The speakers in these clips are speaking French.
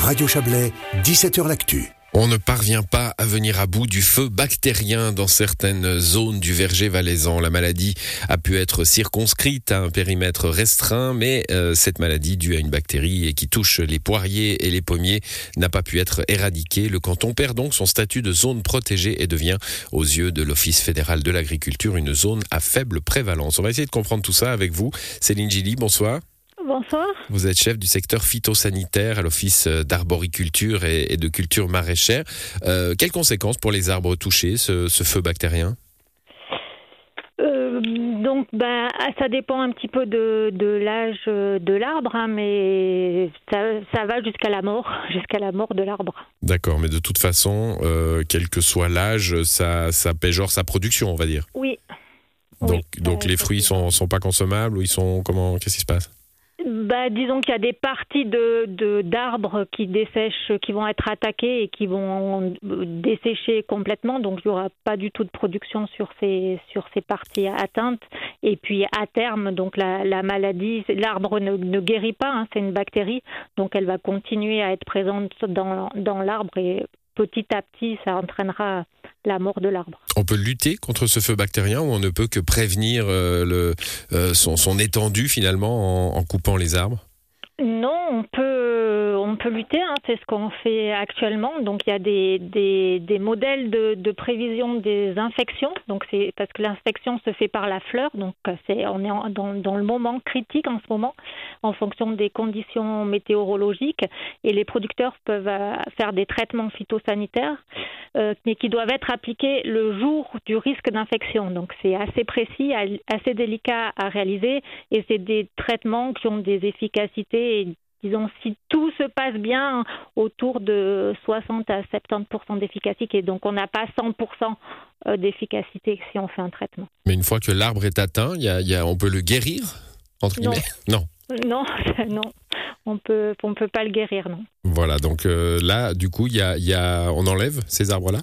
Radio Chablais, 17h L'Actu. On ne parvient pas à venir à bout du feu bactérien dans certaines zones du verger valaisan. La maladie a pu être circonscrite à un périmètre restreint, mais euh, cette maladie due à une bactérie et qui touche les poiriers et les pommiers n'a pas pu être éradiquée. Le canton perd donc son statut de zone protégée et devient, aux yeux de l'Office fédéral de l'agriculture, une zone à faible prévalence. On va essayer de comprendre tout ça avec vous. Céline Gilly, bonsoir. Bonsoir. Vous êtes chef du secteur phytosanitaire à l'Office d'arboriculture et de culture maraîchère. Euh, quelles conséquences pour les arbres touchés, ce, feu bactérien? Euh, donc, ben, ça dépend un petit peu de, l'âge de l'arbre, hein, mais ça, va jusqu'à la mort, jusqu'à la mort de l'arbre. D'accord, mais de toute façon, euh, quel que soit l'âge, ça, ça péjore sa production, on va dire. Oui. Donc, donc les fruits sont, sont pas consommables ou ils sont comment Qu'est-ce qui se passe? Bah, disons qu'il y a des parties de d'arbres qui dessèchent, qui vont être attaquées et qui vont dessécher complètement. Donc il n'y aura pas du tout de production sur ces sur ces parties atteintes. Et puis à terme, donc la, la maladie, l'arbre ne, ne, guérit pas. Hein, c'est une bactérie, donc elle va continuer à être présente dans dans l'arbre et petit à petit, ça entraînera la mort de l'arbre. On peut lutter contre ce feu bactérien ou on ne peut que prévenir euh, le, euh, son, son, étendue finalement en coupant les arbres? Non, on peut peut lutter, hein, c'est ce qu'on fait actuellement. Donc il y a des, des, modèles de, prévision des infections. Donc c'est parce que l'infection se fait par la fleur. Donc c'est on est dans, dans, le moment critique en ce moment, en fonction des conditions météorologiques. Et les producteurs peuvent euh, faire des traitements phytosanitaires, euh, mais qui doivent être appliqués le jour du risque d'infection. Donc c'est assez précis, assez délicat à réaliser, et c'est des traitements qui ont des efficacités disons, si tout se passe bien, autour de 60 à 70 d'efficacité. Et donc, on n'a pas 100 euh, d'efficacité si on fait un traitement. Mais une fois que l'arbre est atteint, y y a, on peut le guérir entre non. Non. Non, non. On peut, on peut pas le guérir, non. Voilà, donc euh, là, du coup, y a, y a, on enlève ces arbres-là?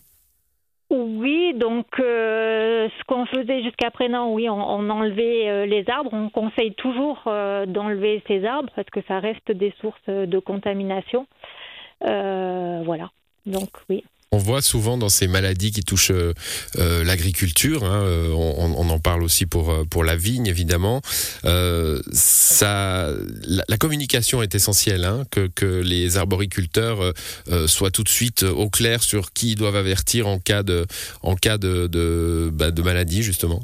Oui, donc euh, ce qu'on faisait jusqu'à présent, oui, on, enlevait euh, les arbres. On conseille toujours euh, d'enlever ces arbres parce que ça reste des sources de contamination. voilà, donc oui. On voit souvent dans ces maladies qui touchent euh, euh, l'agriculture, hein, euh, on, en parle aussi pour pour la vigne évidemment. ça, la, communication est essentielle, hein, que, que les arboriculteurs soient tout de suite au clair sur qui ils doivent avertir en cas de en cas de de, bah, de maladie justement.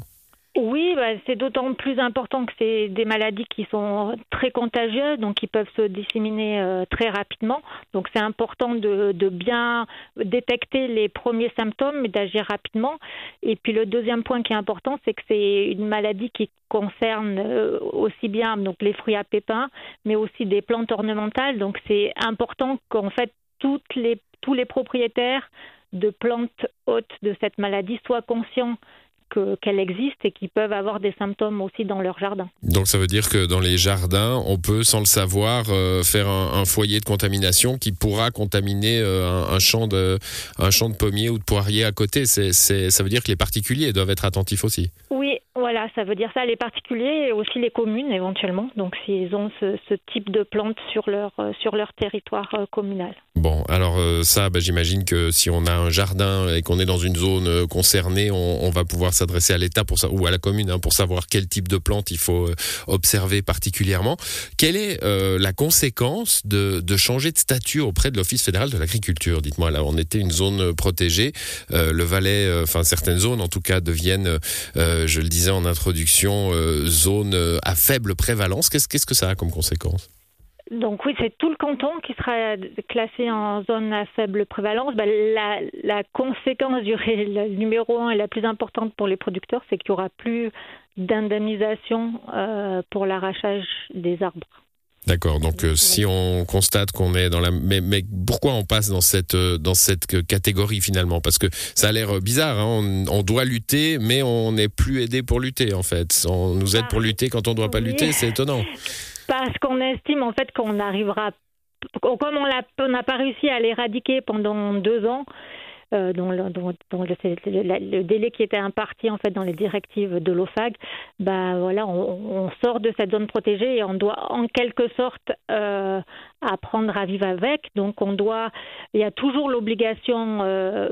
Bah, c'est d'autant plus important que c'est des maladies qui sont très contagieuses, donc qui peuvent se disséminer euh, très rapidement. Donc c'est important de, bien détecter les premiers symptômes et d'agir rapidement. Et puis le deuxième point qui est important, c'est que c'est une maladie qui concerne euh, aussi bien donc les fruits à pépins, mais aussi des plantes ornementales. Donc c'est important qu'en fait toutes tous les propriétaires de plantes hôtes de cette maladie soient conscients qu'elle existe et qui peuvent avoir des symptômes aussi dans leur jardin. Donc ça veut dire que dans les jardins, on peut, sans le savoir, euh, faire un, foyer de contamination qui pourra contaminer euh, un, champ de, un champ de pommiers ou de poiriers à côté. Ça veut dire que les particuliers doivent être attentifs aussi. Oui, voilà, ça veut dire ça, les particuliers et aussi les communes éventuellement, donc s'ils ont ce, type de plantes sur leur, euh, sur leur territoire euh, communal. Bon, alors euh, ça, bah, j'imagine que si on a un jardin et qu'on est dans une zone concernée, on, va pouvoir s'adresser à l'État ou à la commune hein, pour savoir quel type de plantes il faut observer particulièrement. Quelle est la conséquence de, de, changer de statut auprès de l'Office fédéral de l'agriculture? Dites-moi, là, on était une zone protégée, le Valais, enfin certaines zones en tout cas deviennent, je le disais, en introduction, euh, zone euh, à faible prévalence. Qu'est-ce que ça a comme conséquence? Donc oui, c'est tout le canton qui sera classé en zone à faible prévalence. Ben, la, conséquence du numéro un et la plus importante pour les producteurs, c'est qu'il n'y aura plus d'indemnisation euh, pour l'arrachage des arbres. D'accord. Donc, euh, si on constate qu'on est dans la, mais, mais, pourquoi on passe dans cette euh, dans cette catégorie finalement? Parce que ça a l'air bizarre. Hein on, doit lutter, mais on n'est plus aidé pour lutter en fait. On nous aide pour ah. lutter quand on ne doit pas lutter. C'est étonnant. Parce qu'on estime en fait qu'on arrivera, comme on n'a pas réussi à l'éradiquer pendant deux ans. Dont, le, le, délai qui était imparti en fait dans les directives de l'OFAG, bah voilà, on, sort de cette zone protégée et on doit en quelque sorte apprendre à vivre avec. Donc on doit, il y a toujours l'obligation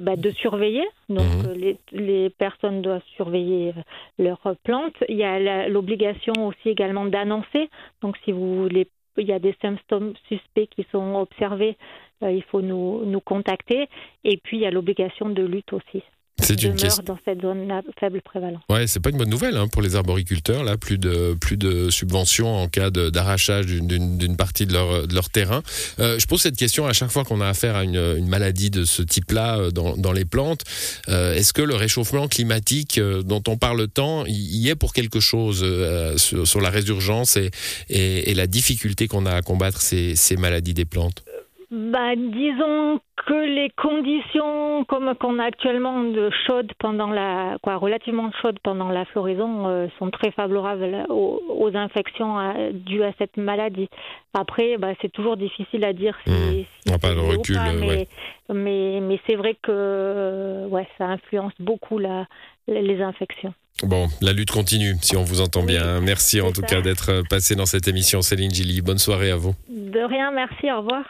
bah, de surveiller. Donc mmh. les, les, personnes doivent surveiller leurs plantes. Il y a l'obligation aussi également d'annoncer. Donc si vous voulez il y a des symptômes suspects qui sont observés, euh, il faut nous, nous contacter. Et puis, il y a l'obligation de lutte aussi. C'est une question dans cette zone faible prévalence. Ouais, c'est pas une bonne nouvelle hein, pour les arboriculteurs. Là, plus de plus de subventions en cas d'arrachage d'une partie de leur de leur terrain. Euh, je pose cette question à chaque fois qu'on a affaire à une, une maladie de ce type-là euh, dans, dans les plantes. Euh, Est-ce que le réchauffement climatique euh, dont on parle tant, y est pour quelque chose euh, sur, sur, la résurgence et, et, et la difficulté qu'on a à combattre ces, ces maladies des plantes? Bah, disons que les conditions comme qu'on a actuellement de chaude pendant la quoi relativement chaude pendant la floraison euh, sont très favorables aux, infections euh, dues à cette maladie. Après, bah, c'est toujours difficile à dire si, mmh. pas de recul, mais, mais, mais c'est vrai que ouais, ça influence beaucoup la, les infections. Bon, la lutte continue, si on vous entend bien. Merci en tout cas d'être passé dans cette émission, Céline Gilly. Bonne soirée à vous. De rien, merci, au revoir.